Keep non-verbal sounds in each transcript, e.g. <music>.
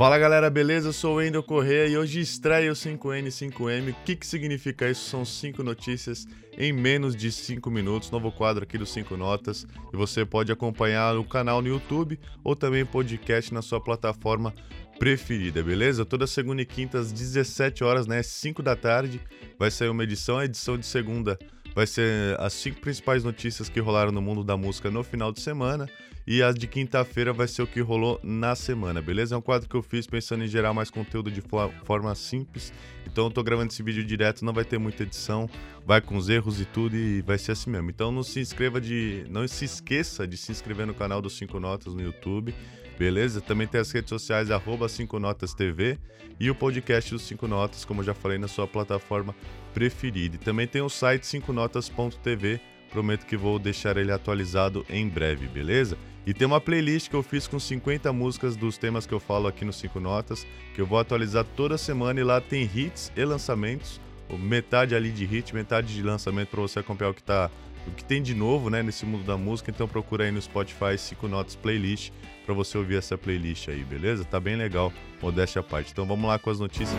Fala galera, beleza? Eu sou o Wendel Corrêa e hoje estreia o 5N 5M. O que, que significa isso? São cinco notícias em menos de 5 minutos. Novo quadro aqui do 5 Notas. E você pode acompanhar o canal no YouTube ou também podcast na sua plataforma preferida, beleza? Toda segunda e quinta às 17 horas, né? 5 da tarde, vai sair uma edição. A edição de segunda vai ser as cinco principais notícias que rolaram no mundo da música no final de semana. E as de quinta-feira vai ser o que rolou na semana, beleza? É um quadro que eu fiz pensando em gerar mais conteúdo de forma simples. Então eu tô gravando esse vídeo direto, não vai ter muita edição, vai com os erros e tudo e vai ser assim mesmo. Então não se inscreva de. Não se esqueça de se inscrever no canal dos 5 Notas no YouTube. Beleza? Também tem as redes sociais, arroba 5 Notas TV e o podcast dos 5 Notas, como eu já falei, na sua plataforma preferida. E também tem o site 5notas.tv, prometo que vou deixar ele atualizado em breve, beleza? E tem uma playlist que eu fiz com 50 músicas dos temas que eu falo aqui no 5 Notas, que eu vou atualizar toda semana e lá tem hits e lançamentos, metade ali de hit, metade de lançamento para você acompanhar o que tá o que tem de novo, né, nesse mundo da música, então procura aí no Spotify 5 Notas Playlist para você ouvir essa playlist aí, beleza? Tá bem legal, modéstia à parte. Então vamos lá com as notícias.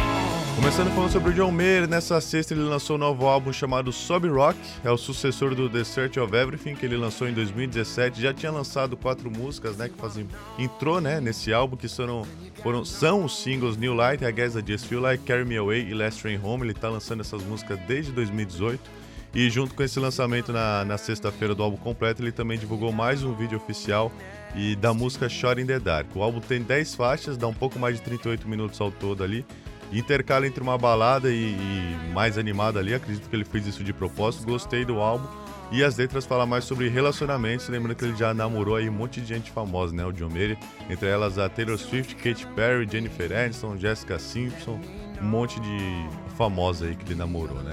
I'm Começando falando sobre o John Mayer, nessa sexta ele lançou um novo álbum chamado Sob Rock, é o sucessor do The Search of Everything, que ele lançou em 2017. Já tinha lançado quatro músicas, né, que fazem entrou, né, nesse álbum que foram, foram são os singles New Light, I Guess I Just Feel Like, Carry Me Away e Last Train Home. Ele tá lançando essas músicas desde 2018. E junto com esse lançamento na, na sexta-feira do álbum completo, ele também divulgou mais um vídeo oficial e da música Shot in the Dark. O álbum tem 10 faixas, dá um pouco mais de 38 minutos ao todo ali intercala entre uma balada e, e, mais animada ali. Acredito que ele fez isso de propósito. Gostei do álbum. E as letras falam mais sobre relacionamentos, lembrando que ele já namorou aí um monte de gente famosa, né? O John Mayer, entre elas a Taylor Swift, Katy Perry, Jennifer Aniston, Jessica Simpson, um monte de famosa aí que ele namorou, né?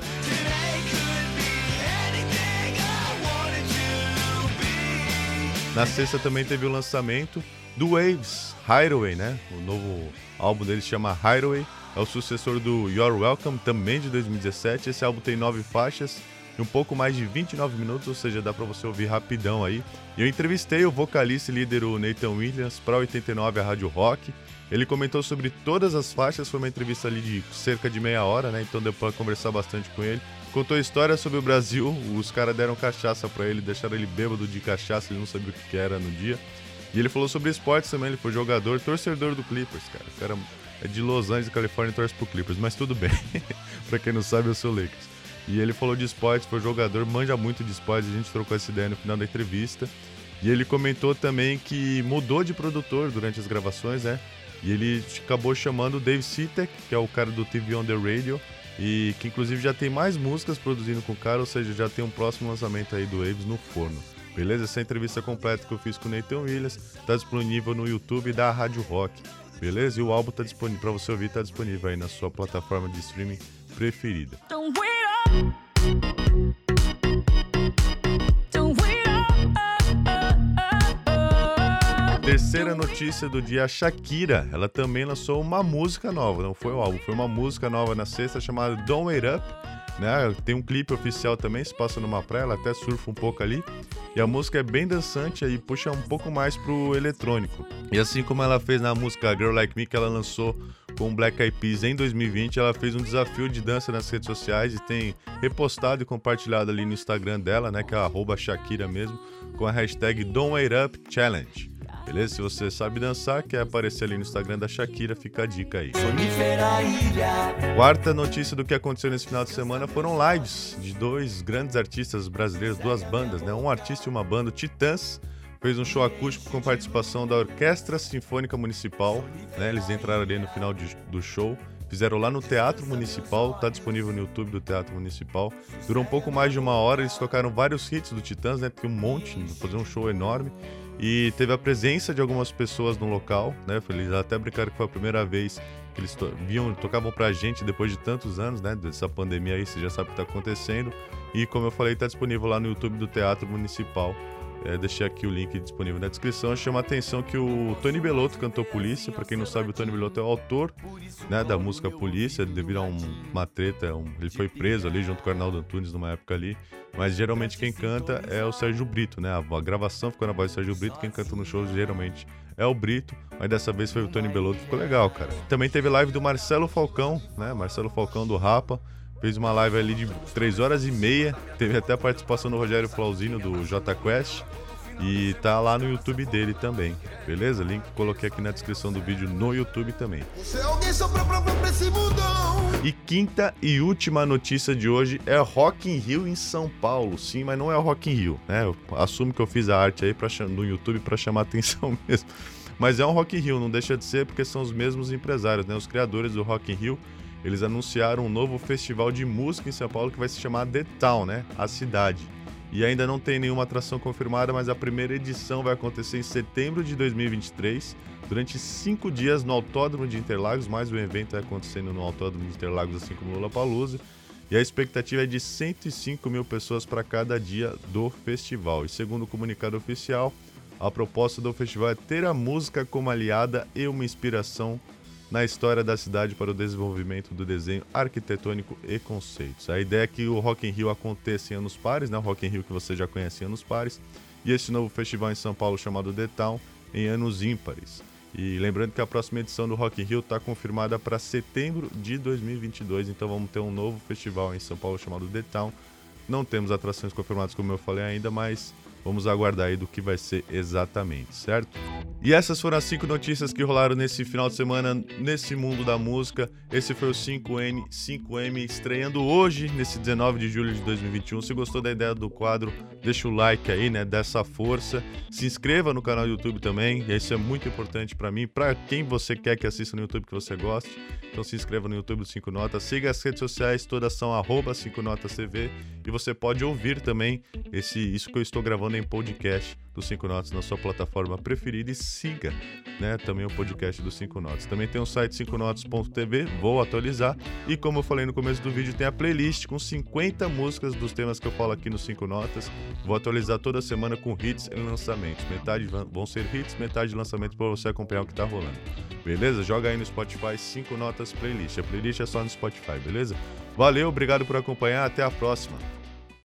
Na sexta também teve o lançamento do Waves, Hideaway, né? O novo álbum dele chama Hideaway é o sucessor do You're Welcome, também de 2017. Esse álbum tem nove faixas e um pouco mais de 29 minutos, ou seja, dá para você ouvir rapidão aí. Eu entrevistei o vocalista e líder o Nathan Williams para 89 a Rádio Rock. Ele comentou sobre todas as faixas, foi uma entrevista ali de cerca de meia hora, né? Então deu para conversar bastante com ele. Contou história sobre o Brasil, os caras deram cachaça para ele, deixaram ele bêbado de cachaça, ele não sabia o que era no dia. E ele falou sobre esportes também, ele foi jogador, torcedor do Clippers, cara. O cara é de Los Angeles, Califórnia e torce pro Clippers, mas tudo bem. <laughs> pra quem não sabe, eu sou Lakers. E ele falou de esportes, foi jogador, manja muito de esportes, a gente trocou essa ideia no final da entrevista. E ele comentou também que mudou de produtor durante as gravações, né? E ele acabou chamando o Dave Sitek, que é o cara do TV on the Radio, e que inclusive já tem mais músicas produzindo com o cara, ou seja, já tem um próximo lançamento aí do Waves no forno. Beleza? Essa entrevista completa que eu fiz com o Nathan Williams está disponível no YouTube da Rádio Rock. Beleza? E o álbum tá disponível para você ouvir, tá disponível aí na sua plataforma de streaming preferida. Terceira notícia do dia, a Shakira. Ela também lançou uma música nova, não foi o álbum, foi uma música nova na sexta chamada Don't Wait Up. Né? Tem um clipe oficial também, se passa numa praia, ela até surfa um pouco ali. E a música é bem dançante e puxa um pouco mais pro eletrônico. E assim como ela fez na música Girl Like Me, que ela lançou com Black Eyed Peas em 2020, ela fez um desafio de dança nas redes sociais e tem repostado e compartilhado ali no Instagram dela, né, que é a Shakira mesmo, com a hashtag Don't Wait Up Challenge. Beleza? Se você sabe dançar, quer aparecer ali no Instagram da Shakira, fica a dica aí. Quarta notícia do que aconteceu nesse final de semana foram lives de dois grandes artistas brasileiros, duas bandas, né? Um artista e uma banda, Titãs, fez um show acústico com participação da Orquestra Sinfônica Municipal, né? Eles entraram ali no final de, do show. Fizeram lá no Teatro Municipal, tá disponível no YouTube do Teatro Municipal. Durou um pouco mais de uma hora, eles tocaram vários hits do Titãs, né? Tem um monte, fazer um show enorme. E teve a presença de algumas pessoas no local, né? Eles até brincaram que foi a primeira vez que eles to viam, tocavam pra gente depois de tantos anos, né? Dessa pandemia aí, você já sabe o que tá acontecendo. E como eu falei, tá disponível lá no YouTube do Teatro Municipal É, deixei aqui o link disponível na descrição. Chama a atenção que o Tony Belotto cantou Polícia. Para quem não sabe, o Tony Belotto é o autor né, da música Polícia, devido a um, uma treta. Um, ele foi preso ali junto com o Arnaldo Antunes numa época ali. Mas geralmente quem canta é o Sérgio Brito, né? A, a gravação ficou na voz do Sérgio Brito. Quem canta no show geralmente é o Brito. Mas dessa vez foi o Tony Belotto. Ficou legal, cara. Também teve live do Marcelo Falcão, né? Marcelo Falcão do Rapa. Fez uma live ali de 3 horas e meia. Teve até a participação do Rogério Flauzino do J Quest. E tá lá no YouTube dele também, beleza? Link coloquei aqui na descrição do vídeo no YouTube também. E quinta e última notícia de hoje é Rock in Rio em São Paulo. Sim, mas não é o Rock in Rio, né? Eu assumo que eu fiz a arte aí pra, no YouTube para chamar <laughs> atenção mesmo. Mas é um Rock in Rio, não deixa de ser porque são os mesmos empresários, né? Os criadores do Rock in Rio eles anunciaram um novo festival de música em São Paulo que vai se chamar The Town, né? A cidade. E ainda não tem nenhuma atração confirmada, mas a primeira edição vai acontecer em setembro de 2023, durante cinco dias no Autódromo de Interlagos, mais um evento vai acontecendo no Autódromo de Interlagos, assim como no Palusa. E a expectativa é de 105 mil pessoas para cada dia do festival. E segundo o comunicado oficial, a proposta do festival é ter a música como aliada e uma inspiração na história da cidade para o desenvolvimento do desenho arquitetônico e conceitos. A ideia é que o Rock in Rio aconteça em anos pares, né? o Rock in Rio que você já conhece em anos pares, e esse novo festival em São Paulo chamado The Town em anos ímpares. E lembrando que a próxima edição do Rock in Rio está confirmada para setembro de 2022, então vamos ter um novo festival em São Paulo chamado The Town. Não temos atrações confirmadas, como eu falei ainda, mas vamos aguardar aí do que vai ser exatamente, certo? E essas foram as cinco notícias que rolaram nesse final de semana nesse mundo da música. Esse foi o 5N, 5M estreando hoje, nesse 19 de julho de 2021. Se gostou da ideia do quadro, deixa o like aí, né? Dessa força. Se inscreva no canal do YouTube também. Isso é muito importante para mim, para quem você quer que assista no YouTube que você goste. Então se inscreva no YouTube do 5 Notas. Siga as redes sociais, todas são arroba 5 Notas TV. E você pode ouvir também esse, isso que eu estou gravando em podcast do 5 Notas na sua plataforma preferida e siga né, também o podcast do 5 Notas. Também tem o site 5notas.tv, vou atualizar. E como eu falei no começo do vídeo, tem a playlist com 50 músicas dos temas que eu falo aqui no 5 Notas. Vou atualizar toda semana com hits e lançamentos. Metade vão ser hits, metade lançamentos para você acompanhar o que tá rolando. Beleza? Joga aí no Spotify 5 Notas Playlist. A playlist é só no Spotify, beleza? Valeu, obrigado por acompanhar, até a próxima.